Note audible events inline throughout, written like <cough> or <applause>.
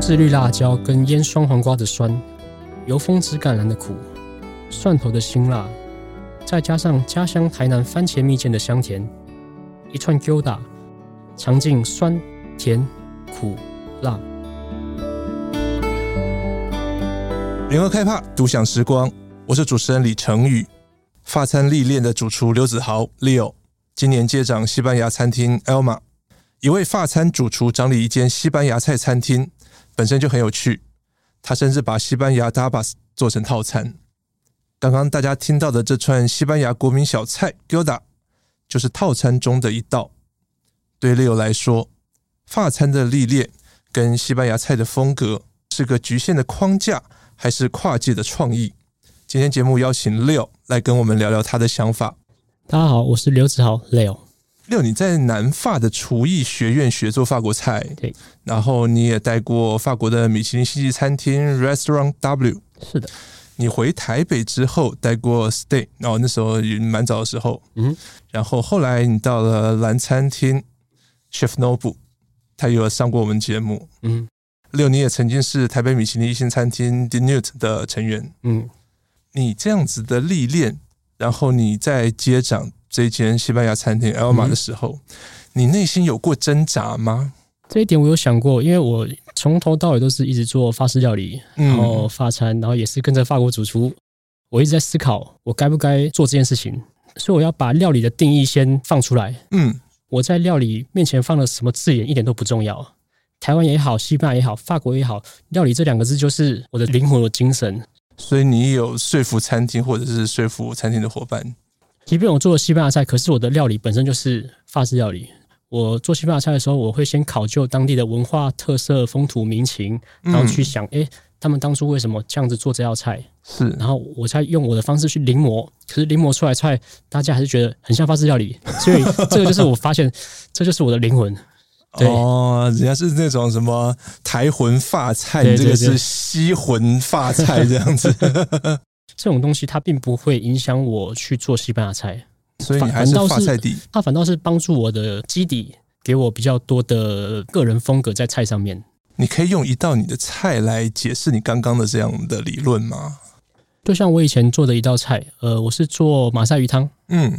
自绿辣椒跟腌双黄瓜的酸，油封紫甘蓝的苦，蒜头的辛辣，再加上家乡台南番茄蜜饯的香甜，一串 Gouda，尝尽酸甜苦辣。联合开帕，独享时光。我是主持人李成宇，法餐历练的主厨刘子豪 Leo，今年接掌西班牙餐厅 Elma，。一位法餐主厨掌理一间西班牙菜餐厅，本身就很有趣。他甚至把西班牙 tapas 做成套餐。刚刚大家听到的这串西班牙国民小菜 g o d a 就是套餐中的一道。对 Leo 来说，法餐的历练跟西班牙菜的风格是个局限的框架。还是跨界的创意。今天节目邀请 Leo 来跟我们聊聊他的想法。大家好，我是刘子豪 Leo。Leo，你在南法的厨艺学院学做法国菜，对，然后你也带过法国的米其林星级餐厅 Restaurant W。是的，你回台北之后待过 Stay，然后那时候也蛮早的时候，嗯，然后后来你到了蓝餐厅 Chef Noble，他有上过我们节目，嗯。Leo，你也曾经是台北米其林一星餐厅 d e n u t 的成员。嗯，你这样子的历练，然后你在接掌这间西班牙餐厅 Elma 的时候，嗯、你内心有过挣扎吗？这一点我有想过，因为我从头到尾都是一直做法式料理，然后法餐，然后也是跟着法国主厨。我一直在思考，我该不该做这件事情，所以我要把料理的定义先放出来。嗯，我在料理面前放了什么字眼，一点都不重要。台湾也好，西班牙也好，法国也好，料理这两个字就是我的灵魂和精神。所以你有说服餐厅，或者是说服餐厅的伙伴。即便我做了西班牙菜，可是我的料理本身就是法式料理。我做西班牙菜的时候，我会先考究当地的文化特色、风土民情，然后去想，哎、嗯，他们当初为什么这样子做这道菜？是，然后我再用我的方式去临摹。可是临摹出来菜，大家还是觉得很像法式料理。<laughs> 所以这个就是我发现，这就是我的灵魂。哦，人家是那种什么台魂发菜，这个是西魂发菜这样子。这种东西它并不会影响我去做西班牙菜，所以你还是法菜底。它反倒是帮助我的基底，给我比较多的个人风格在菜上面。你可以用一道你的菜来解释你刚刚的这样的理论吗？就像我以前做的一道菜，呃，我是做马赛鱼汤，嗯。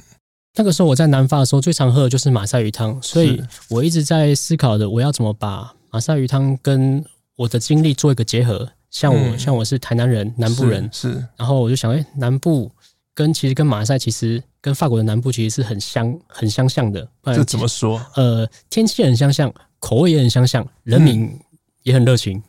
那个时候我在南法的时候，最常喝的就是马赛鱼汤，所以我一直在思考的，我要怎么把马赛鱼汤跟我的经历做一个结合。像我，嗯、像我是台南人，南部人，是。是然后我就想，哎、欸，南部跟其实跟马赛其实跟法国的南部其实是很相很相像的。这怎么说？呃，天气很相像，口味也很相像，人民也很热情，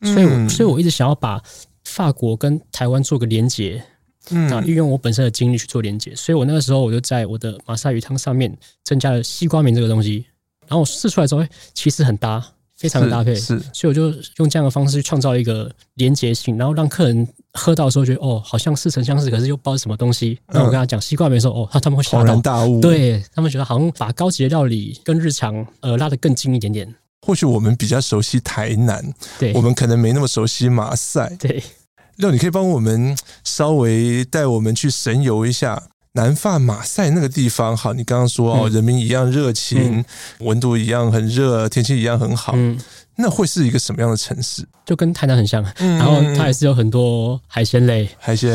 嗯、所以我，所以我一直想要把法国跟台湾做个连结。嗯，啊，运用我本身的经历去做连接，所以我那个时候我就在我的马赛鱼汤上面增加了西瓜棉这个东西，然后我试出来之后，其实很搭，非常的搭配，是，是所以我就用这样的方式去创造一个连接性，然后让客人喝到的时候觉得哦，好像似曾相识，可是又不知道是什么东西。然后我跟他讲西瓜棉的时候，哦，他他们会恍然大悟，对他们觉得好像把高级的料理跟日常呃拉得更近一点点。或许我们比较熟悉台南，对，我们可能没那么熟悉马赛，对。Leo，你可以帮我们稍微带我们去神游一下南法马赛那个地方。好，你刚刚说哦，人民一样热情，温度一样很热，天气一样很好。嗯，那会是一个什么样的城市？就跟台南很像，然后它也是有很多海鲜类，海鲜，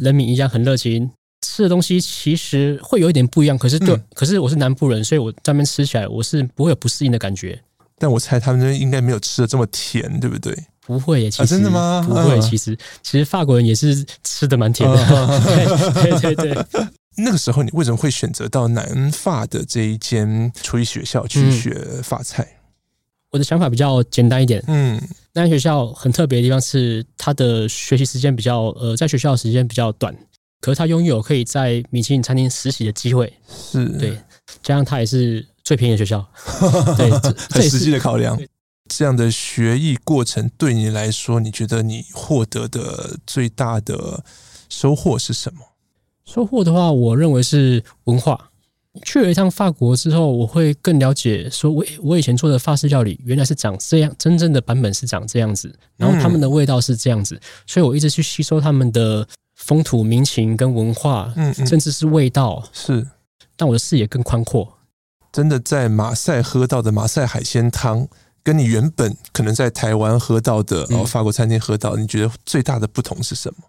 人民一样很热情。吃的东西其实会有一点不一样，可是对，可是我是南部人，所以我在那边吃起来我是不会有不适应的感觉。但我猜他们应该没有吃的这么甜，对不对？不会耶，其实、啊、真的吗？不会，其实其实法国人也是吃的蛮甜的。对对 <laughs> 对，对。那个时候你为什么会选择到南法的这一间厨艺学校去学法菜？嗯、我的想法比较简单一点。嗯，那间学校很特别的地方是，它的学习时间比较呃，在学校的时间比较短，可是它拥有可以在米其林餐厅实习的机会。是，对，加上它也是最便宜的学校。<laughs> 对，这 <laughs> 很实际的考量。这样的学艺过程对你来说，你觉得你获得的最大的收获是什么？收获的话，我认为是文化。去了一趟法国之后，我会更了解，说我我以前做的法式料理原来是长这样，真正的版本是长这样子，然后他们的味道是这样子，所以我一直去吸收他们的风土民情跟文化，嗯，甚至是味道，是让我的视野更宽阔。真的在马赛喝到的马赛海鲜汤。跟你原本可能在台湾喝到的、嗯、哦法国餐厅喝到，你觉得最大的不同是什么？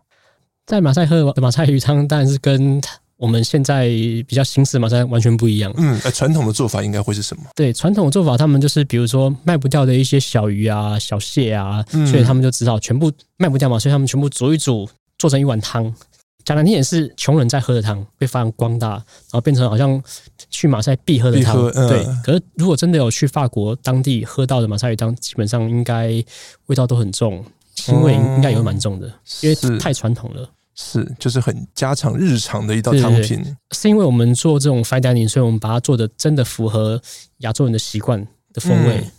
在马赛喝的马赛鱼汤，当然是跟我们现在比较新式马赛完全不一样。嗯，传统的做法应该会是什么？对，传统的做法，他们就是比如说卖不掉的一些小鱼啊、小蟹啊，嗯、所以他们就只好全部卖不掉嘛，所以他们全部煮一煮，做成一碗汤。讲难听点是穷人在喝的汤，被发扬光大，然后变成好像去马赛必喝的汤。嗯、对，可是如果真的有去法国当地喝到的马赛鱼汤，基本上应该味道都很重，腥味应该也会蛮重的，嗯、因为太传统了。是，就是很家常日常的一道汤品。是因为我们做这种 fine dining，所以我们把它做的真的符合亚洲人的习惯的风味。嗯、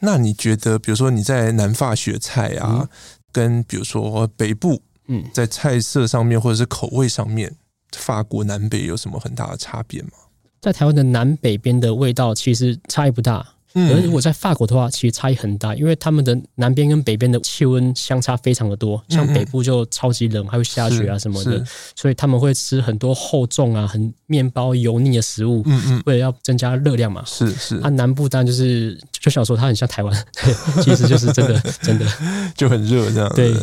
那你觉得，比如说你在南法学菜啊，嗯、跟比如说北部？嗯，在菜色上面或者是口味上面，法国南北有什么很大的差别吗？在台湾的南北边的味道其实差异不大，嗯，而如果在法国的话，其实差异很大，因为他们的南边跟北边的气温相差非常的多，像北部就超级冷，还会下雪啊什么的，所以他们会吃很多厚重啊、很面包油腻的食物，嗯嗯，为了要增加热量嘛，是是。它南部当然就是就想说它很像台湾，<laughs> 其实就是真的真的。<laughs> 就很热这样，对。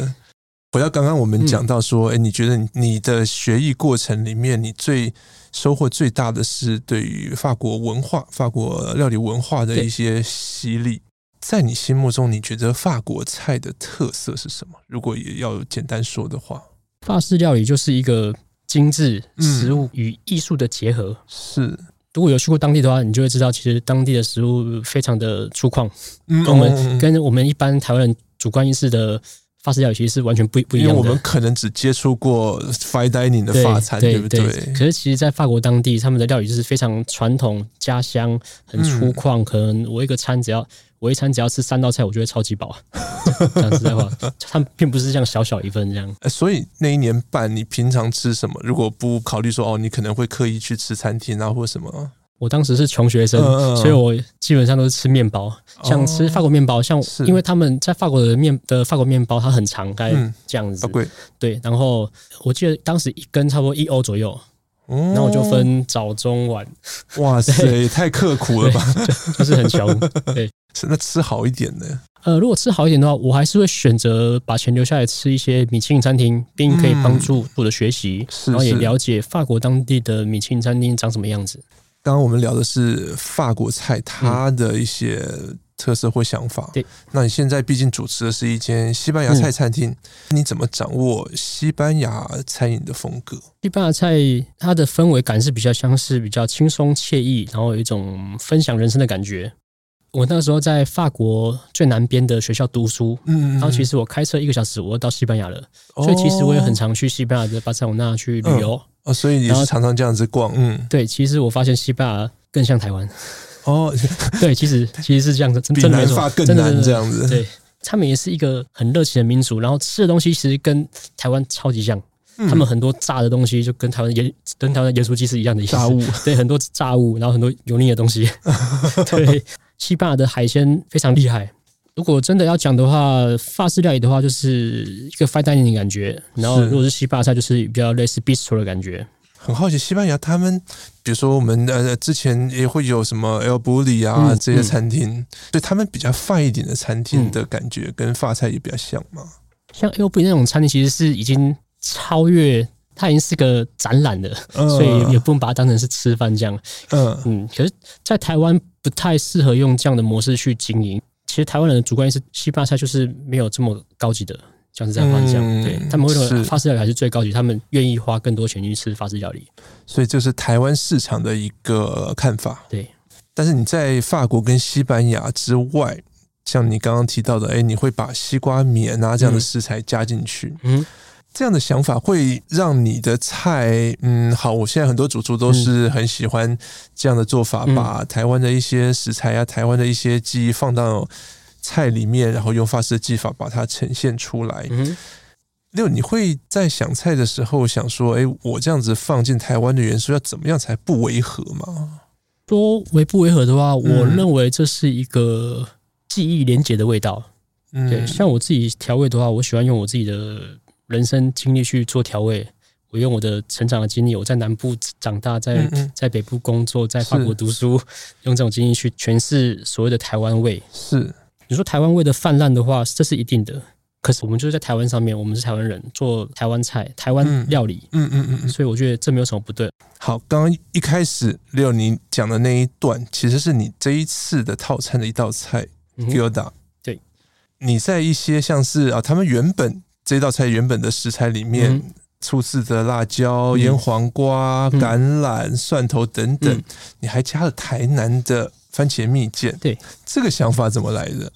回到刚刚我们讲到说，哎、嗯，你觉得你的学艺过程里面，你最收获最大的是对于法国文化、法国料理文化的一些洗礼。在你心目中，你觉得法国菜的特色是什么？如果也要简单说的话，法式料理就是一个精致食物与艺术的结合。是、嗯，如果有去过当地的话，你就会知道，其实当地的食物非常的粗犷，嗯，我们跟我们一般台湾人主观意识的。法式料理其实是完全不不一样的。我们可能只接触过 fine dining 的法餐，对，对不对，对？可是其实，在法国当地，他们的料理就是非常传统、家乡、很粗犷。可能我一个餐只要我一餐只要吃三道菜，我觉得超级饱。讲实在话，他们并不是像小小一份这样。所以那一年半，你平常吃什么？如果不考虑说哦，你可能会刻意去吃餐厅啊，或什么？我当时是穷学生，所以我基本上都是吃面包，像吃法国面包，像因为他们在法国的面的法国面包它很长，该这样子，对。然后我记得当时一根差不多一欧左右，然后我就分早中晚。哇 <laughs> 塞，太刻苦了吧？就是很穷。<laughs> 对，那吃好一点的。呃，如果吃好一点的话，我还是会选择把钱留下来吃一些米其林餐厅，并可以帮助我的学习，然后也了解法国当地的米其林餐厅长什么样子。刚刚我们聊的是法国菜，它的一些特色或想法。对，那你现在毕竟主持的是一间西班牙菜餐厅，你怎么掌握西班牙餐饮的风格？西班牙菜它的氛围感是比较像是比较轻松惬意，然后有一种分享人生的感觉。我那个时候在法国最南边的学校读书，嗯，然后其实我开车一个小时，我到西班牙了，所以其实我也很常去西班牙的巴塞罗那去旅游。哦，所以你是常常这样子逛，嗯，对，其实我发现西班牙更像台湾，哦，<laughs> 对，其实其实是这样子，真的没错，更难这样子，对，他们也是一个很热情的民族，然后吃的东西其实跟台湾超级像，嗯、他们很多炸的东西就跟台湾盐跟台湾盐酥鸡是一样的意思，炸物，对，很多炸物，然后很多油腻的东西，<laughs> 对，西班牙的海鲜非常厉害。如果真的要讲的话，法式料理的话，就是一个 fine dining 的感觉。然后，如果是西班牙菜，就是比较类似 bistro 的感觉。很好奇，西班牙他们，比如说我们呃之前也会有什么 El Bulli 啊、嗯、这些餐厅，嗯、所以他们比较 fine 一点的餐厅的感觉，嗯、跟法菜也比较像嘛。像 El Bulli 那种餐厅，其实是已经超越，它已经是个展览了，嗯、所以也不能把它当成是吃饭这样。嗯嗯，可是，在台湾不太适合用这样的模式去经营。其实台湾人的主观意识，西班牙菜就是没有这么高级的，像是这样方向。嗯、对他们会认为法式料理还是最高级，他们愿意花更多钱去吃法式料理。所以这是台湾市场的一个看法。对，但是你在法国跟西班牙之外，像你刚刚提到的，哎，你会把西瓜棉啊这样的食材加进去。嗯。嗯这样的想法会让你的菜，嗯，好。我现在很多主厨都是很喜欢这样的做法，嗯、把台湾的一些食材啊、台湾的一些技艺放到菜里面，然后用法式的技法把它呈现出来。嗯，六，你会在想菜的时候想说，哎，我这样子放进台湾的元素要怎么样才不违和吗？说违不违和的话，我认为这是一个记忆连结的味道。嗯，对，像我自己调味的话，我喜欢用我自己的。人生经历去做调味，我用我的成长的经历，我在南部长大，在在北部工作，在法国读书，用这种经历去诠释所谓的台湾味。是，你说台湾味的泛滥的话，这是一定的。可是我们就是在台湾上面，我们是台湾人，做台湾菜、台湾料理，嗯嗯嗯，嗯，所以我觉得这没有什么不对。好，刚刚一开始 Leo 你讲的那一段，其实是你这一次的套餐的一道菜嗯。对，你在一些像是啊，他们原本这道菜原本的食材里面，嗯、粗制的辣椒、腌、嗯、黄瓜、橄榄、嗯、蒜头等等、嗯，你还加了台南的番茄蜜饯。对，这个想法怎么来的？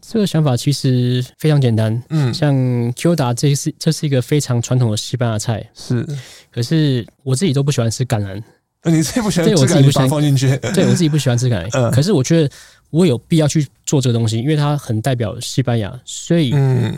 这个想法其实非常简单，嗯，像 Gyoza 这是这是一个非常传统的西班牙菜，是。可是我自己都不喜欢吃橄榄，你自己不喜欢吃橄榄，我自己不放进去，对我自己不喜欢吃橄榄。<laughs> 嗯，可是我觉得我有必要去做这个东西，因为它很代表西班牙，所以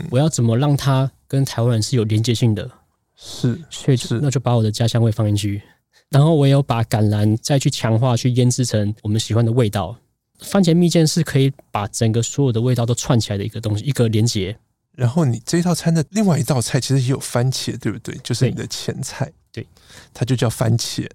我要怎么让它跟台湾人是有连接性的？是，所以就那就把我的家乡味放进去，然后我也有把橄榄再去强化，去腌制成我们喜欢的味道。番茄蜜饯是可以把整个所有的味道都串起来的一个东西，一个连接。然后你这一套餐的另外一道菜其实也有番茄，对不对？就是你的前菜，对，它就叫番茄。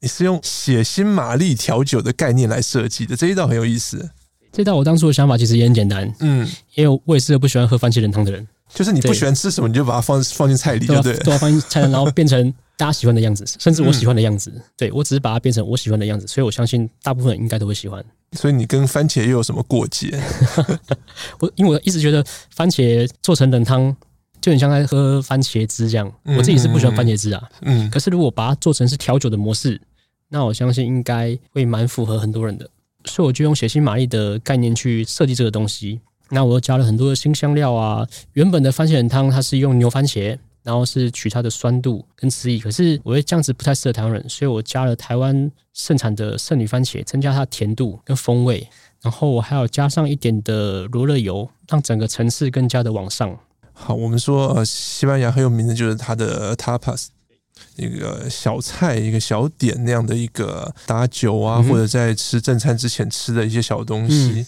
你是用血腥玛丽调酒的概念来设计的，这一道很有意思。这道我当初的想法其实也很简单，嗯，因为我也是个不喜欢喝番茄冷汤的人，就是你不喜欢吃什么，你就把它放放进菜里，对不对？都要放进菜，然后变成。大家喜欢的样子，<laughs> 甚至我喜欢的样子，嗯、对，我只是把它变成我喜欢的样子，所以我相信大部分人应该都会喜欢。所以你跟番茄又有什么过节？<laughs> 我因为我一直觉得番茄做成冷汤就很像在喝番茄汁这样，我自己是不喜欢番茄汁啊。嗯，可是如果把它做成是调酒的模式，那我相信应该会蛮符合很多人的。所以我就用血腥玛丽的概念去设计这个东西。那我又加了很多的新香料啊，原本的番茄冷汤它是用牛番茄。然后是取它的酸度跟汁液，可是我觉得这样子不太适合台湾人，所以我加了台湾盛产的圣女番茄，增加它的甜度跟风味。然后我还要加上一点的罗勒油，让整个层次更加的往上。好，我们说呃，西班牙很有名的就是它的 tapas，一个小菜一个小点那样的一个打酒啊，嗯、或者在吃正餐之前吃的一些小东西，嗯、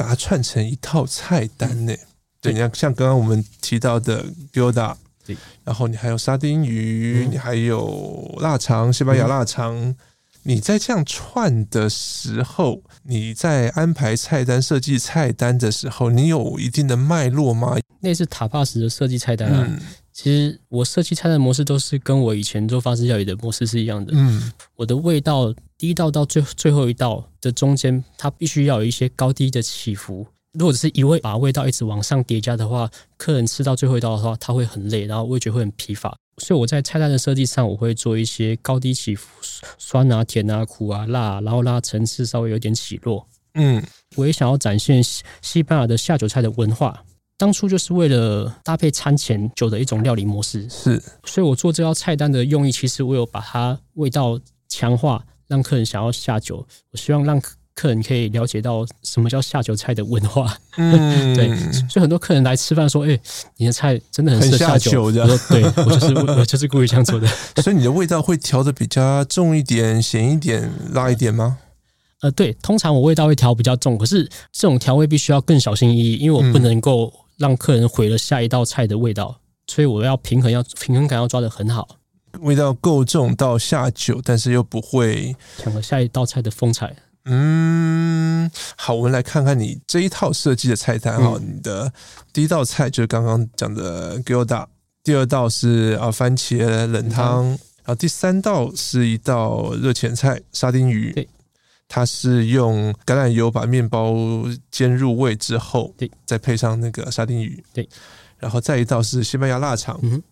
把它串成一套菜单呢。对，你看像刚刚我们提到的 Gyoza 然后你还有沙丁鱼，嗯、你还有腊肠，西班牙腊肠、嗯。你在这样串的时候，你在安排菜单、设计菜单的时候，你有一定的脉络吗？那是塔帕斯的设计菜单啊。嗯、其实我设计菜单的模式都是跟我以前做法式料理的模式是一样的。嗯，我的味道第一道到最最后一道的中间，它必须要有一些高低的起伏。如果只是一味把味道一直往上叠加的话，客人吃到最后一道的话，他会很累，然后味觉会很疲乏。所以我在菜单的设计上，我会做一些高低起伏，酸啊、甜啊、苦啊、辣啊，然后让它层次稍微有点起落。嗯，我也想要展现西西班牙的下酒菜的文化。当初就是为了搭配餐前酒的一种料理模式。是，所以我做这道菜单的用意，其实我有把它味道强化，让客人想要下酒。我希望让。客人可以了解到什么叫下酒菜的文化，嗯，<laughs> 对，所以很多客人来吃饭说：“哎、欸，你的菜真的很适合下酒。很下酒”我说：“对，我就是我就是故意这样做的。<laughs> ”所以你的味道会调的比较重一点、咸一点、辣一点吗？呃，对，通常我味道会调比较重，可是这种调味必须要更小心翼翼，因为我不能够让客人毁了下一道菜的味道，所以我要平衡，要平衡感要抓得很好，味道够重到下酒，但是又不会抢了下一道菜的风采。嗯，好，我们来看看你这一套设计的菜单哈、嗯。你的第一道菜就是刚刚讲的 gyoda，第二道是啊番茄冷汤，然后第三道是一道热前菜沙丁鱼。对，它是用橄榄油把面包煎入味之后，对，再配上那个沙丁鱼。对，然后再一道是西班牙腊肠。嗯，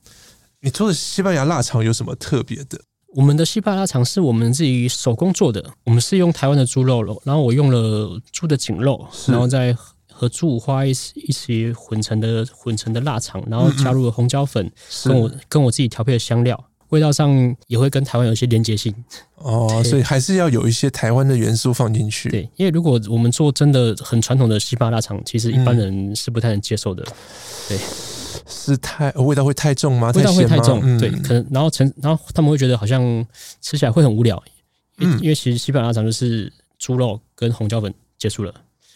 你做的西班牙腊肠有什么特别的？我们的西班牙腊肠是我们自己手工做的，我们是用台湾的猪肉肉，然后我用了猪的颈肉，然后再和猪五花一起一起混成的混成的腊肠，然后加入了红椒粉，跟我跟我自己调配的香料，味道上也会跟台湾有一些连结性。哦，<laughs> 所以还是要有一些台湾的元素放进去。对，因为如果我们做真的很传统的西班牙腊肠，其实一般人是不太能接受的。对。是太味道会太重吗？味道会太重，嗯、对，可能然后成然后他们会觉得好像吃起来会很无聊，因因为其实西班牙腊肠就是猪肉跟红椒粉结束了，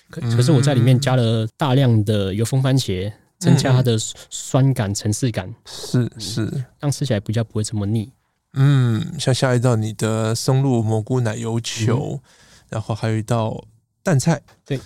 可可是我在里面加了大量的油封番茄，增加它的酸感层次感，是是，让吃起来比较不会这么腻。嗯，像下一道你的松露蘑菇奶油球，嗯、然后还有一道蛋菜，对，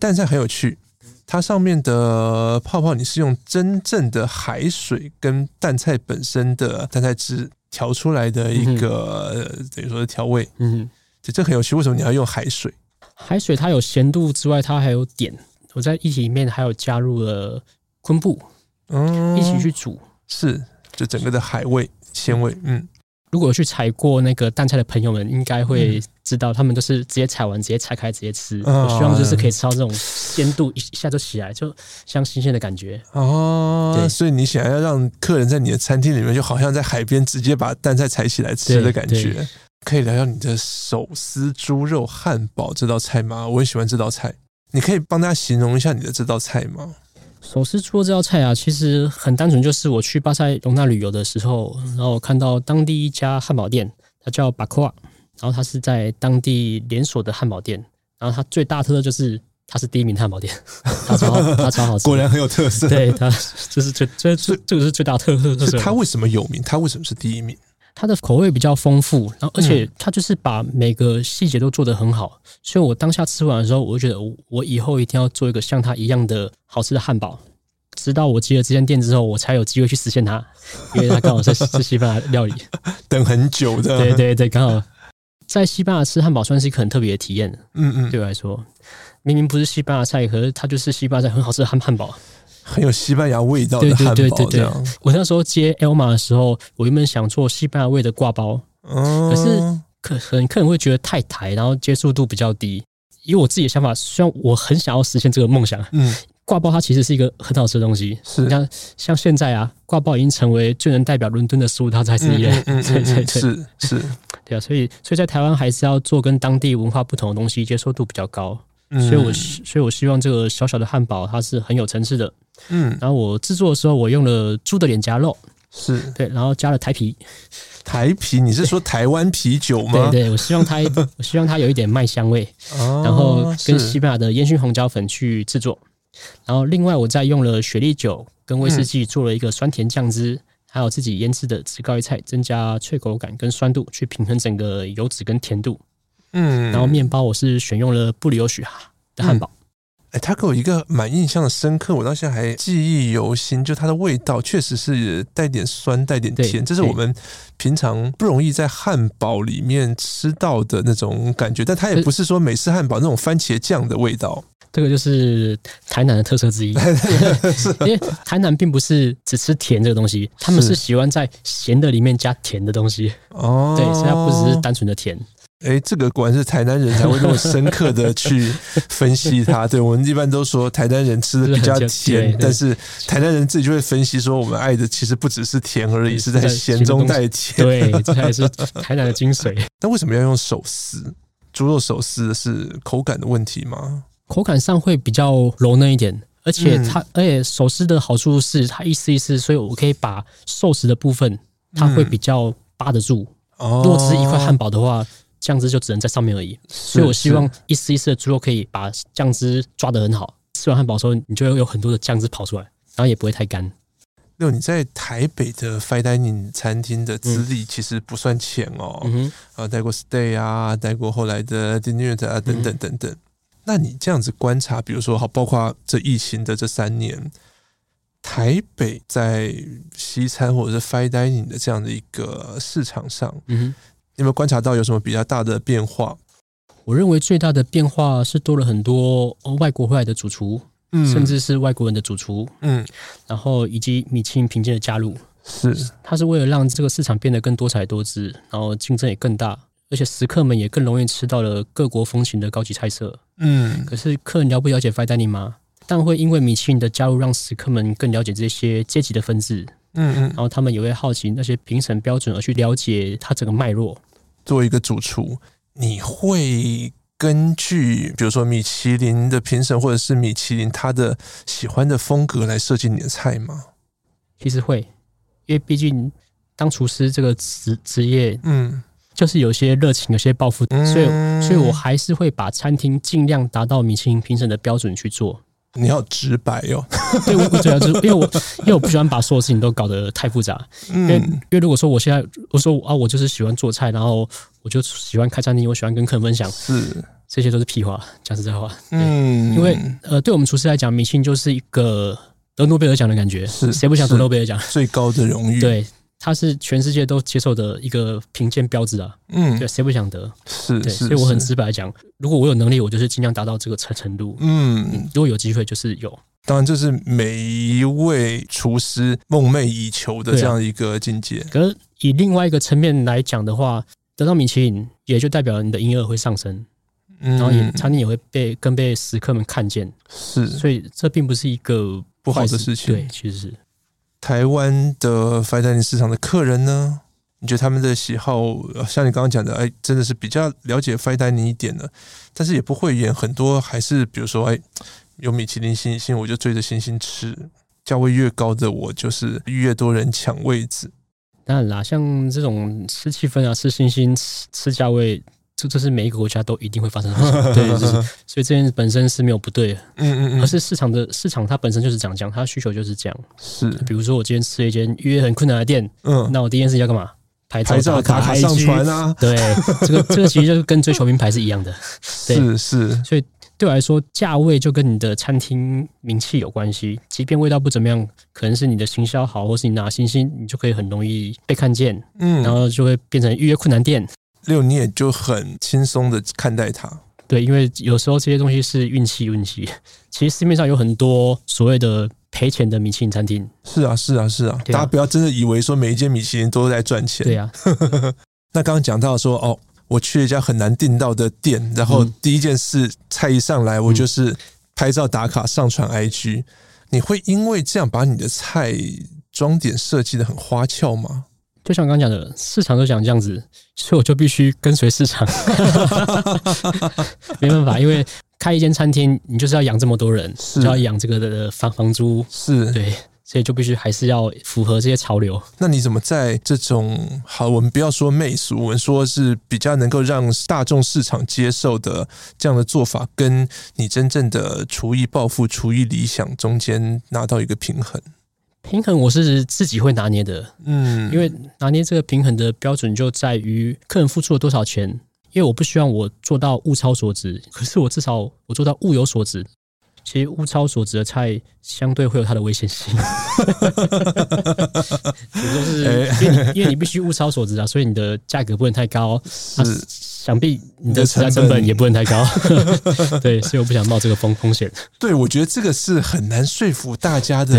蛋菜很有趣。它上面的泡泡，你是用真正的海水跟淡菜本身的淡菜汁调出来的一个、嗯、等于说是调味。嗯，这这很有趣。为什么你要用海水？海水它有咸度之外，它还有碘。我在液体里面还有加入了昆布，嗯，一起去煮。是，就整个的海味鲜味，嗯。如果去采过那个淡菜的朋友们，应该会知道，他们都是直接采完直接拆开直接吃。嗯、我希望就是可以吃到这种鲜度一下就起来，就像新鲜的感觉。哦，对，所以你想要让客人在你的餐厅里面，就好像在海边直接把淡菜采起来吃的感觉。可以聊聊你的手撕猪肉汉堡这道菜吗？我很喜欢这道菜，你可以帮大家形容一下你的这道菜吗？手撕猪肉这道菜啊，其实很单纯，就是我去巴塞隆纳旅游的时候，然后我看到当地一家汉堡店，它叫巴科瓦，然后它是在当地连锁的汉堡店，然后它最大特色就是它是第一名汉堡店，<laughs> 它超它超好吃，果然很有特色。对，它这是最最最这个是最大特色。是它为什么有名？它为什么是第一名？它的口味比较丰富，然后而且它就是把每个细节都做得很好，所以我当下吃完的时候，我就觉得我以后一定要做一个像它一样的好吃的汉堡。直到我接了这间店之后，我才有机会去实现它，因为它刚好是 <laughs> 是西班牙料理，等很久的。对对对，刚好在西班牙吃汉堡算是一个很特别的体验。嗯嗯，对我来说，明明不是西班牙菜，可是它就是西班牙菜很好吃的汉汉堡。很有西班牙味道的汉堡，对对对对对。我那时候接 Elma 的时候，我原本想做西班牙味的挂包，可是可可能客人会觉得太台，然后接受度比较低。以我自己的想法，虽然我很想要实现这个梦想，嗯，挂包它其实是一个很好吃的东西。是，像像现在啊，挂包已经成为最能代表伦敦的食物，它才是一样。嗯 <laughs> 对对对，是是，对啊，所以所以在台湾还是要做跟当地文化不同的东西，接受度比较高。所以我所以我希望这个小小的汉堡它是很有层次的。嗯，然后我制作的时候，我用了猪的脸颊肉，是。对，然后加了台啤，台啤，你是说台湾啤酒吗？<laughs> 对对，我希望它，<laughs> 我希望它有一点麦香味，哦、然后跟西班牙的烟熏红椒粉去制作，然后另外我再用了雪莉酒跟威士忌做了一个酸甜酱汁，嗯、还有自己腌制的紫高丽菜，增加脆口感跟酸度，去平衡整个油脂跟甜度。嗯，然后面包我是选用了布里欧许哈的汉堡。嗯哎，它给我一个蛮印象的深刻，我到现在还记忆犹新。就它的味道确实是带点酸，带点甜，这是我们平常不容易在汉堡里面吃到的那种感觉。但它也不是说美式汉堡那种番茄酱的味道。这个就是台南的特色之一，<laughs> <laughs> 因为台南并不是只吃甜这个东西，他们是喜欢在咸的里面加甜的东西。哦，对，所以它不只是单纯的甜。哎，这个果然是台南人才会那么深刻的 <laughs> 去分析它。对，我们一般都说台南人吃的比较甜，但是台南人自己就会分析说，我们爱的其实不只是甜而已，是在咸中带甜。对，<laughs> 这才是台南的精髓。那为什么要用手撕？猪肉手撕是口感的问题吗？口感上会比较柔嫩一点，而且它，而且手撕的好处是它一撕一撕，所以我可以把寿司的部分，它会比较扒得住。如果只是一块汉堡的话。酱汁就只能在上面而已，所以我希望一丝一丝的猪肉可以把酱汁抓得很好。吃完汉堡的时候，你就会有很多的酱汁跑出来，然后也不会太干。那你在台北的 Fine Dining 餐厅的资历其实不算浅哦，嗯、啊，待过 Stay 啊，待过后来的 Dîner 啊，等等等等。嗯、那你这样子观察，比如说，好，包括这疫情的这三年，台北在西餐或者是 Fine Dining 的这样的一个市场上，嗯。有没有观察到有什么比较大的变化？我认为最大的变化是多了很多外国回来的主厨，嗯，甚至是外国人的主厨，嗯，然后以及米其林评鉴的加入，是，它是为了让这个市场变得更多彩多姿，然后竞争也更大，而且食客们也更容易吃到了各国风情的高级菜色，嗯。可是客人了不了解 Fine Dining 吗？但会因为米其林的加入，让食客们更了解这些阶级的分制，嗯嗯，然后他们也会好奇那些评审标准，而去了解它整个脉络。作为一个主厨，你会根据比如说米其林的评审，或者是米其林他的喜欢的风格来设计你的菜吗？其实会，因为毕竟当厨师这个职职业，嗯，就是有些热情，有些抱负，嗯、所以，所以我还是会把餐厅尽量达到米其林评审的标准去做。你要直白哟、哦，对，我主要就是因为我因为我不喜欢把所有事情都搞得太复杂，因为因为如果说我现在我说啊，我就是喜欢做菜，然后我就喜欢开餐厅，我喜欢跟客人分享，是，这些都是屁话，讲实在话。嗯，因为呃，对我们厨师来讲，明星就是一个得诺贝尔奖的感觉，是谁不想得诺贝尔奖？最高的荣誉，对，它是全世界都接受的一个评鉴标志啊。嗯，对，谁不想得？是，对，所以我很直白的讲，如果我有能力，我就是尽量达到这个程程度。嗯，如果有机会，就是有。当然，这是每一位厨师梦寐以求的这样一个境界。可是以另外一个层面来讲的话，得到米其林，也就代表你的营业额会上升。然后也餐厅也会被更被食客们看见，是，所以这并不是一个不好的事情。对，其实是台湾的 fine dining 市场的客人呢，你觉得他们的喜好，像你刚刚讲的，哎，真的是比较了解 fine dining 一点的，但是也不会演很多，还是比如说，哎，有米其林星星，我就追着星星吃，价位越高的，我就是越多人抢位置。当然啦，像这种吃气氛啊，吃星星，吃吃价位。这这是每一个国家都一定会发生的事情，对，<laughs> 就是所以这件事本身是没有不对的，嗯嗯嗯，而是市场的市场它本身就是这样，它需求就是这样。是，比如说我今天吃了一间预约很困难的店，嗯，那我第一件事要干嘛？拍照打卡，卡上传啊。对，这个这个其实就是跟追求名牌是一样的。<laughs> 是是，所以对我来说，价位就跟你的餐厅名气有关系。即便味道不怎么样，可能是你的行销好，或是你拿星星，你就可以很容易被看见，嗯，然后就会变成预约困难店。六，你也就很轻松的看待它。对，因为有时候这些东西是运气，运气。其实市面上有很多所谓的赔钱的米其林餐厅。是啊，是啊，是啊。大家不要真的以为说每一间米其林都在赚钱。对呀。<laughs> 那刚刚讲到说，哦，我去了一家很难订到的店，然后第一件事菜一上来，我就是拍照打卡上传 IG。你会因为这样把你的菜装点设计的很花俏吗？就像刚刚讲的，市场都想这样子，所以我就必须跟随市场。<laughs> 没办法，因为开一间餐厅，你就是要养这么多人，是就要养这个的房房租，是对，所以就必须还是要符合这些潮流。那你怎么在这种好，我们不要说媚俗，我们说是比较能够让大众市场接受的这样的做法，跟你真正的厨艺抱负、厨艺理想中间拿到一个平衡？平衡我是自己会拿捏的，嗯，因为拿捏这个平衡的标准就在于客人付出了多少钱，因为我不希望我做到物超所值，<laughs> 可是我至少我做到物有所值。其实物超所值的菜相对会有它的危险性，比如说是因为你因为你必须物超所值啊，所以你的价格不能太高，是、啊、想必你的食材成本也不能太高，<laughs> 对，所以我不想冒这个风风险。对，我觉得这个是很难说服大家的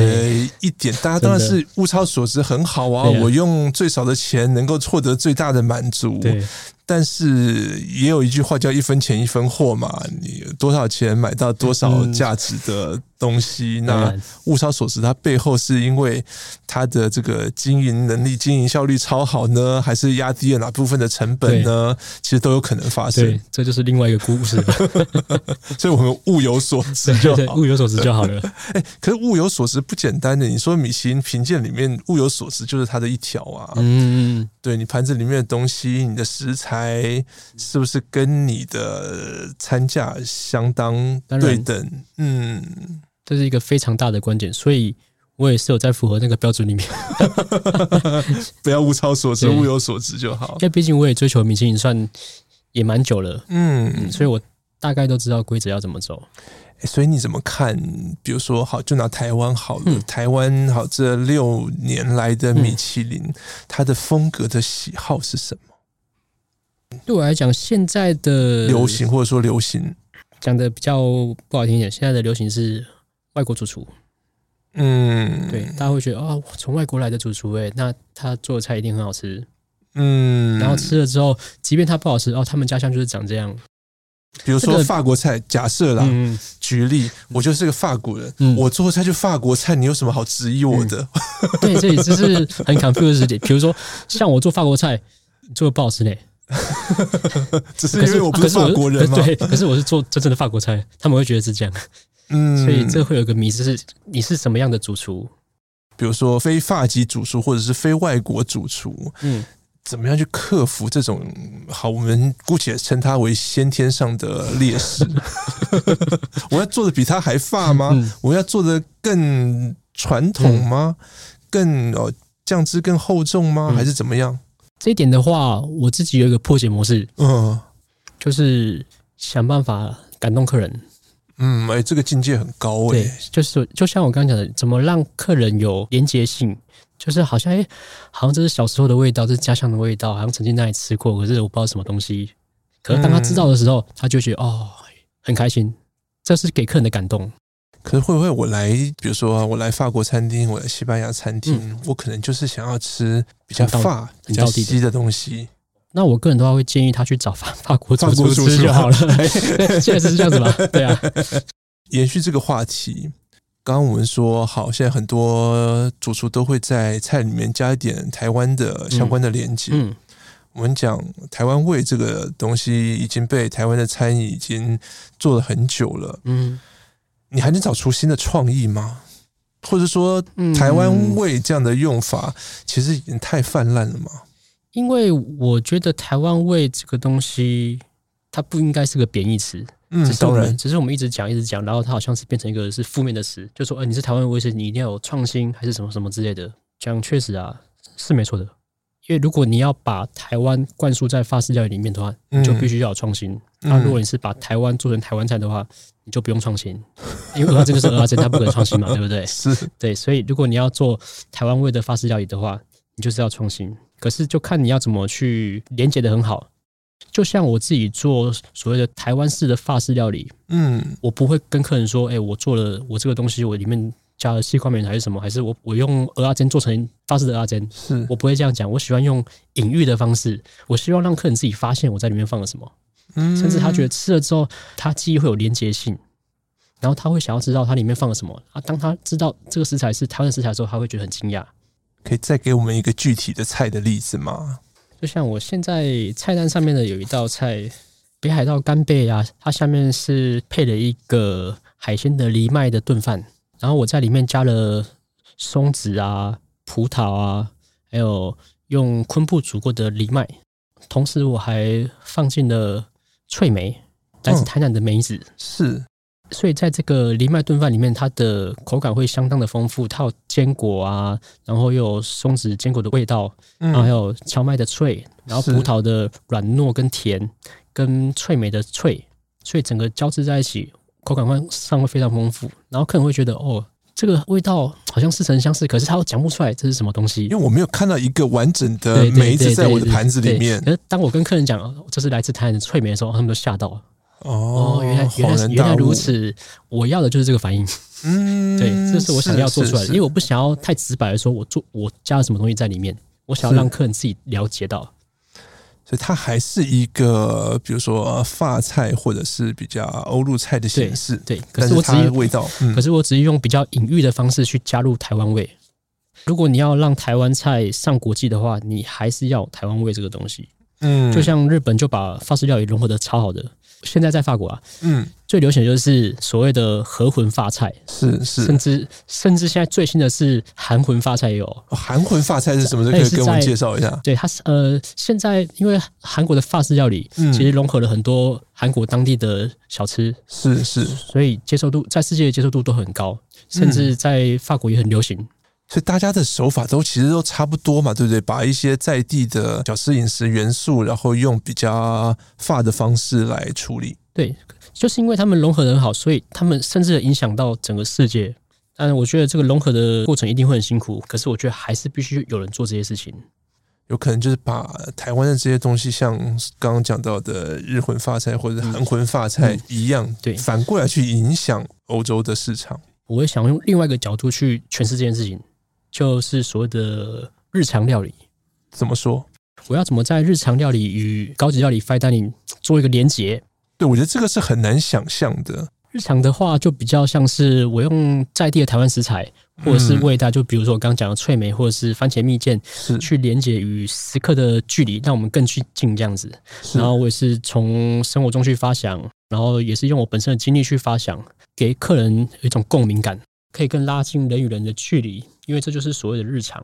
一点，大家当然是物超所值很好啊，我用最少的钱能够获得最大的满足。对。但是也有一句话叫“一分钱一分货”嘛，你多少钱买到多少价值的东西？那物超所值，它背后是因为它的这个经营能力、经营效率超好呢，还是压低了哪部分的成本呢？其实都有可能发生。对，这就是另外一个故事。<laughs> 所以我们物有所值就好，物有所值就好了。<laughs> 哎，可是物有所值不简单的。你说米其林评鉴里面物有所值就是它的一条啊。嗯，对，你盘子里面的东西，你的食材。是不是跟你的餐价相当对等？嗯，这是一个非常大的关键，所以我也是有在符合那个标准里面，<laughs> 不要物超所值，物有所值就好。因为毕竟我也追求米其林算也蛮久了，嗯，所以我大概都知道规则要怎么走。所以你怎么看？比如说，好，就拿台湾好了，嗯、台湾好，这六年来的米其林，嗯、它的风格的喜好是什么？对我来讲，现在的流行或者说流行，讲的比较不好听一点，现在的流行是外国主厨。嗯，对，大家会觉得啊，从外国来的主厨，哎，那他做的菜一定很好吃。嗯，然后吃了之后，即便他不好吃，哦，他们家乡就是长这样。比如说法国菜，假设啦，嗯、举例，我就是个法国人，嗯、我做的菜就法国菜，你有什么好质疑我的？嗯、对，这里就是很 confused 点。比如说，像我做法国菜，做的不好吃嘞。<laughs> 只是因为我不是法国人吗？对，可是我是做真正的法国菜，他们会觉得是这样。嗯，所以这会有个迷思是，你是什么样的主厨？比如说非发籍主厨，或者是非外国主厨，嗯，怎么样去克服这种？好，我们姑且称它为先天上的劣势。<laughs> 我要做的比他还发吗？嗯、我要做的更传统吗？嗯、更哦酱汁更厚重吗？嗯、还是怎么样？这一点的话，我自己有一个破解模式，嗯，就是想办法感动客人。嗯，哎、欸，这个境界很高哎、欸。对，就是就像我刚刚讲的，怎么让客人有连结性，就是好像哎、欸，好像这是小时候的味道，这是家乡的味道，好像曾经在那里吃过，可是我不知道什么东西。可是当他知道的时候，嗯、他就觉得哦，很开心，这是给客人的感动。可是会不会我来，比如说我来法国餐厅，我来西班牙餐厅，嗯、我可能就是想要吃比较法、比较西的东西。那我个人的话会建议他去找法法国主厨师就好了。<laughs> 对，确实是这样子吧。对啊。延续这个话题，刚刚我们说好，现在很多主厨都会在菜里面加一点台湾的相关的连接。嗯，我们讲台湾味这个东西已经被台湾的餐饮已经做了很久了。嗯。你还能找出新的创意吗？或者说，台湾味这样的用法其实已经太泛滥了吗？因为我觉得台湾味这个东西，它不应该是个贬义词。嗯，当然，只是我们一直讲一直讲，然后它好像是变成一个是负面的词，就说，哎，你是台湾味，是你一定要有创新，还是什么什么之类的。讲确实啊，是没错的。因为如果你要把台湾灌输在法式料理里面的话，你就必须要有创新。那、嗯、如果你是把台湾做成台湾菜的话，你就不用创新，<laughs> 因为蚵仔煎就是蚵仔煎，它不可能创新嘛，对不对？<laughs> 是对，所以如果你要做台湾味的法式料理的话，你就是要创新。可是就看你要怎么去连接的很好。就像我自己做所谓的台湾式的法式料理，嗯，我不会跟客人说，哎、欸，我做了我这个东西，我里面。加了西瓜面还是什么？还是我我用蚵仔煎做成法式的蚵仔煎？是我不会这样讲。我喜欢用隐喻的方式，我希望让客人自己发现我在里面放了什么，嗯，甚至他觉得吃了之后，他记忆会有连结性，然后他会想要知道它里面放了什么啊。当他知道这个食材是台湾的食材的时候，他会觉得很惊讶。可以再给我们一个具体的菜的例子吗？就像我现在菜单上面的有一道菜，北海道干贝啊，它下面是配了一个海鲜的藜麦的炖饭。然后我在里面加了松子啊、葡萄啊，还有用昆布煮过的藜麦，同时我还放进了脆梅，来自台南的梅子。嗯、是，所以在这个藜麦炖饭里面，它的口感会相当的丰富，它有坚果啊，然后又有松子坚果的味道，然后还有荞麦的脆，然后葡萄的软糯跟甜，跟脆梅的脆，所以整个交织在一起。口感上会非常丰富，然后客人会觉得哦，这个味道好像似曾相识，可是他又讲不出来这是什么东西，因为我没有看到一个完整的梅子在我的盘子里面。可是当我跟客人讲这是来自台湾的脆梅的时候，他们都吓到了。哦，原来原来原来如此，我要的就是这个反应。嗯，对，这是我想要做出来的，因为我不想要太直白的说我做我加了什么东西在里面，我想要让客人自己了解到。所以它还是一个，比如说发菜或者是比较欧陆菜的形式。对，可是我只是味道，嗯、可是我只是用比较隐喻的方式去加入台湾味。如果你要让台湾菜上国际的话，你还是要台湾味这个东西。嗯，就像日本就把法式料理融合的超好的。现在在法国啊，嗯，最流行的就是所谓的和魂发菜，是是，甚至甚至现在最新的是韩魂发菜也有。哦、韩魂发菜是什么？这可以跟我们介绍一下。对，它是呃，现在因为韩国的法式料理，其实融合了很多韩国当地的小吃，是是，所以接受度在世界的接受度都很高，甚至在法国也很流行。所以大家的手法都其实都差不多嘛，对不对？把一些在地的小吃饮食元素，然后用比较发的方式来处理。对，就是因为他们融合的很好，所以他们甚至影响到整个世界。但我觉得这个融合的过程一定会很辛苦，可是我觉得还是必须有人做这些事情。有可能就是把台湾的这些东西，像刚刚讲到的日魂发菜或者韩魂发菜一样，对，反过来去影响欧洲的市场。我会想用另外一个角度去诠释这件事情。就是所谓的日常料理，怎么说？我要怎么在日常料理与高级料理 fine dining 做一个连结？对，我觉得这个是很难想象的。日常的话，就比较像是我用在地的台湾食材，或者是味道，就比如说我刚刚讲的脆梅，或者是番茄蜜饯，是去连接与食客的距离，让我们更去近这样子。然后我也是从生活中去发想，然后也是用我本身的经历去发想，给客人有一种共鸣感，可以更拉近人与人的距离。因为这就是所谓的日常，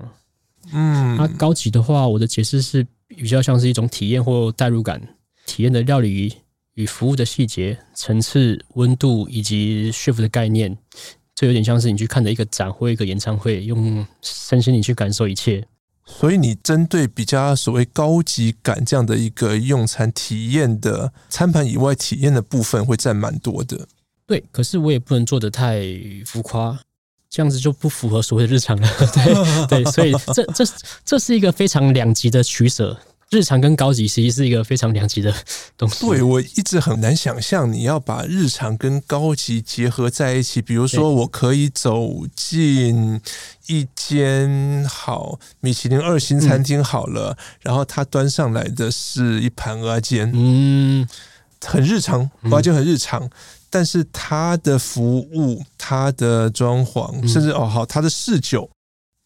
嗯，那高级的话，我的解释是比较像是一种体验或代入感，体验的料理与服务的细节、层次、温度以及 chef 的概念，这有点像是你去看的一个展或一个演唱会，用身心灵去感受一切。所以你针对比较所谓高级感这样的一个用餐体验的餐盘以外体验的部分会占蛮多的。对，可是我也不能做得太浮夸，这样子就不符合所谓的日常了。<laughs> 对对，所以这这这是一个非常两极的取舍。日常跟高级其实是一个非常两极的东西。对，我一直很难想象你要把日常跟高级结合在一起。比如说，我可以走进一间好米其林二星餐厅好了，嗯、然后他端上来的是一盘蚵仔煎，嗯，很日常，蚵仔煎很日常，但是他的服务、他的装潢，甚至哦好，他的侍酒。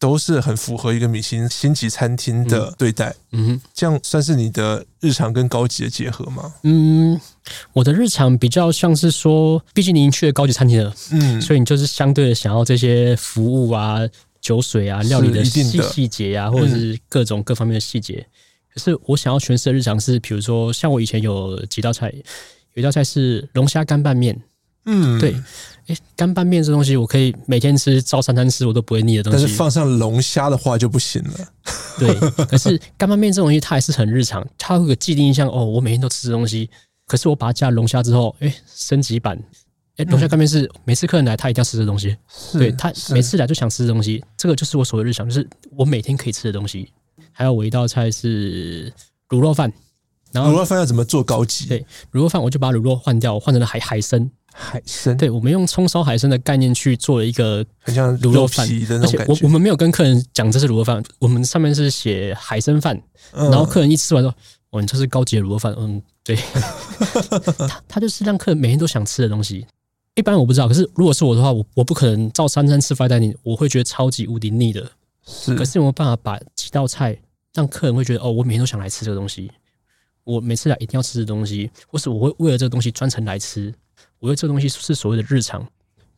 都是很符合一个米其林星级餐厅的对待，嗯哼，这样算是你的日常跟高级的结合吗？嗯，我的日常比较像是说，毕竟你已经去了高级餐厅了，嗯，所以你就是相对的想要这些服务啊、酒水啊、料理的细细节啊，或者是各种各方面的细节。可是我想要诠释的日常是，比如说像我以前有几道菜，有一道菜是龙虾干拌面。嗯，对，哎，干拌面这东西我可以每天吃，照三餐吃我都不会腻的东西。但是放上龙虾的话就不行了。对，可是干拌面这东西它还是很日常，它会有个既定印象哦，我每天都吃这东西。可是我把它加了龙虾之后，哎，升级版，哎，龙虾干面是每次客人来他一定要吃这东西，是对他每次来就想吃这东西，这个就是我所谓日常，就是我每天可以吃的东西。还有我一道菜是卤肉饭，然后卤肉饭要怎么做高级？对，卤肉饭我就把卤肉换掉，换成了海海参。海参，对，我们用葱烧海参的概念去做了一个很像卤肉饭的那种感觉。我我们没有跟客人讲这是卤肉饭，我们上面是写海参饭，然后客人一吃完说：“哦，你这是高级的卤肉饭。”嗯，对，<laughs> 他他就是让客人每天都想吃的东西。一般我不知道，可是如果是我的话，我我不可能照三餐吃 fine dining，我会觉得超级无敌腻的。是，可是有没有办法把几道菜让客人会觉得哦，我每天都想来吃这个东西，我每次来一定要吃的东西，或是我会为了这个东西专程来吃。我觉得这个东西是所谓的日常，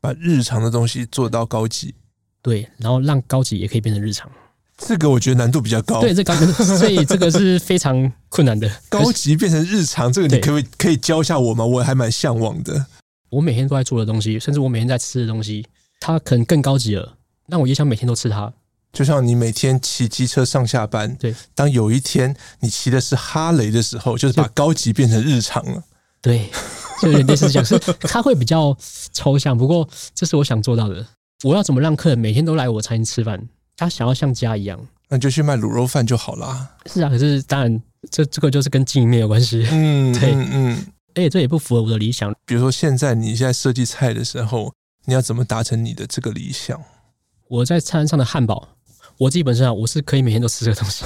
把日常的东西做到高级，对，然后让高级也可以变成日常。这个我觉得难度比较高，对，这高，所以这个是非常困难的。高级变成日常，这个你可不可以可以教一下我吗？我还蛮向往的。我每天都在做的东西，甚至我每天在吃的东西，它可能更高级了。那我也想每天都吃它。就像你每天骑机车上下班，对，当有一天你骑的是哈雷的时候，就是把高级变成日常了。对。就有点类似这样，是它会比较抽象，不过这是我想做到的。我要怎么让客人每天都来我餐厅吃饭？他想要像家一样，那就去卖卤肉饭就好啦。是啊，可是当然，这这个就是跟经营没有关系。嗯，<laughs> 对，嗯，而且这也不符合我的理想。比如说，现在你现在设计菜的时候，你要怎么达成你的这个理想？我在餐上的汉堡，我自己本身啊我是可以每天都吃这个东西，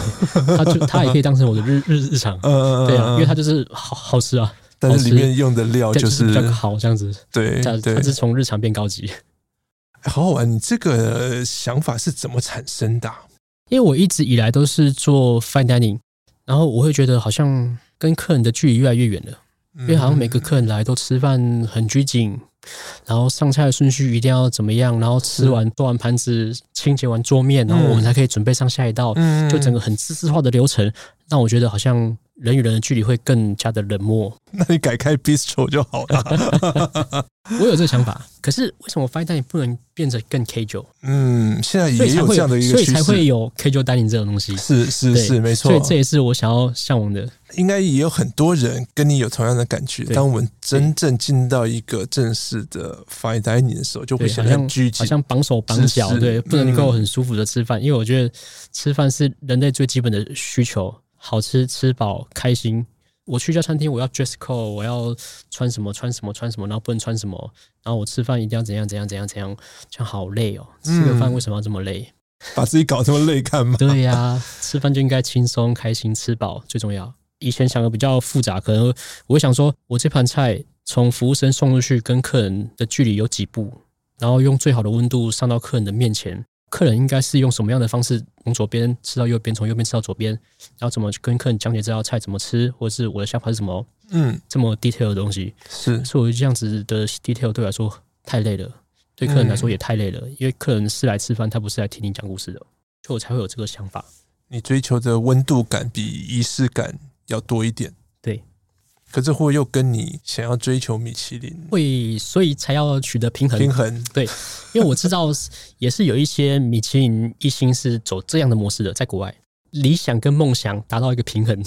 它就它也可以当成我的日日日常。嗯，对啊，因为它就是好好吃啊。但是里面用的料就是比较好，这样子。对，对，它是从日常变高级。<laughs> 好好玩，你这个想法是怎么产生的？因为我一直以来都是做 fine dining，然后我会觉得好像跟客人的距离越来越远了，因为好像每个客人来都吃饭很拘谨，然后上菜的顺序一定要怎么样，然后吃完端完盘子，清洁完桌面，然后我们才可以准备上下一道，就整个很自私化的流程，让我觉得好像。人与人的距离会更加的冷漠。<laughs> 那你改开 bistro 就好了。<laughs> 我有这个想法，可是为什么 fine dining 不能变成更 casual？嗯，现在也有这样的一个趋势，所以才会有 casual dining 这种东西。是是是，没错。所以这也是我想要向往的。应该也有很多人跟你有同样的感觉。当我们真正进到一个正式的 fine dining 的时候，就会想像拘谨，好像绑手绑脚，对，不能够很舒服的吃饭。因为我觉得吃饭是人类最基本的需求。好吃、吃饱、开心。我去一家餐厅，我要 dress code，我要穿什么、穿什么、穿什么，然后不能穿什么。然后我吃饭一定要怎样、怎样、怎样、怎样，这样好累哦。吃个饭为什么要这么累？把自己搞这么累干嘛？对呀、啊，吃饭就应该轻松、开心，吃饱最重要。以前想的比较复杂，可能我会想说，我这盘菜从服务生送出去跟客人的距离有几步，然后用最好的温度上到客人的面前。客人应该是用什么样的方式从左边吃到右边，从右边吃到左边，然后怎么跟客人讲解这道菜怎么吃，或者是我的想法是什么？嗯，这么 detail 的东西是，所以我觉得这样子的 detail 对我来说太累了，对客人来说也太累了，因为客人是来吃饭，他不是来听你讲故事的，所以我才会有这个想法。你追求的温度感比仪式感要多一点。可是会又跟你想要追求米其林会，所以才要取得平衡。平衡对，因为我知道也是有一些米其林一心是走这样的模式的，在国外理想跟梦想达到一个平衡。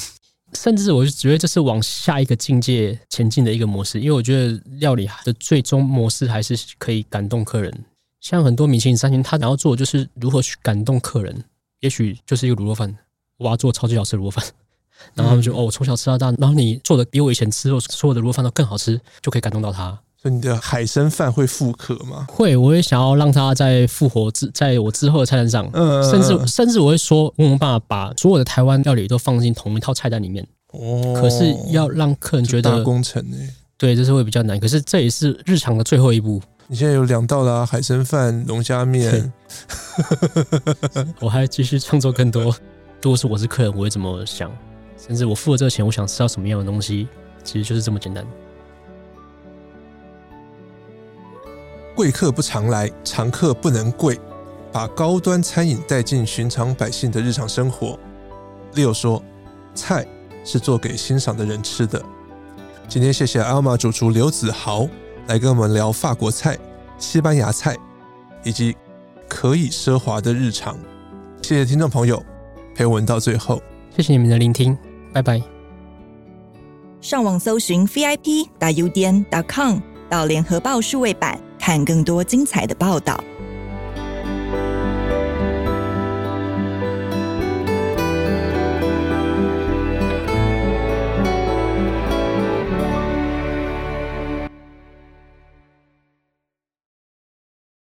甚至我就觉得这是往下一个境界前进的一个模式，因为我觉得料理的最终模式还是可以感动客人。像很多米其林三星，他想要做的就是如何去感动客人。也许就是一个卤肉饭，我要做超级好吃的卤肉饭，然后他们就哦，我从小吃到大，然后你做的比我以前吃的所有的卤肉饭都更好吃，就可以感动到他。所以你的海参饭会复刻吗？会，我也想要让他在复活之，在我之后的菜单上，嗯，甚至甚至我会说，我们把把所有的台湾料理都放进同一套菜单里面。哦，可是要让客人觉得大工程呢，对，这是会比较难。可是这也是日常的最后一步。你现在有两道啦，海参饭、龙虾面，<laughs> 我还继续创作更多。如果是我是客人，我会怎么想？甚至我付了这个钱，我想吃到什么样的东西，其实就是这么简单。贵客不常来，常客不能贵。把高端餐饮带进寻常百姓的日常生活。Leo 说：“菜是做给欣赏的人吃的。”今天谢谢 Alma 主厨刘子豪来跟我们聊法国菜、西班牙菜以及可以奢华的日常。谢谢听众朋友陪我们到最后，谢谢你们的聆听，拜拜。上网搜寻 VIP 大 UDN 到 com 到联合报数位版。看更多精彩的报道。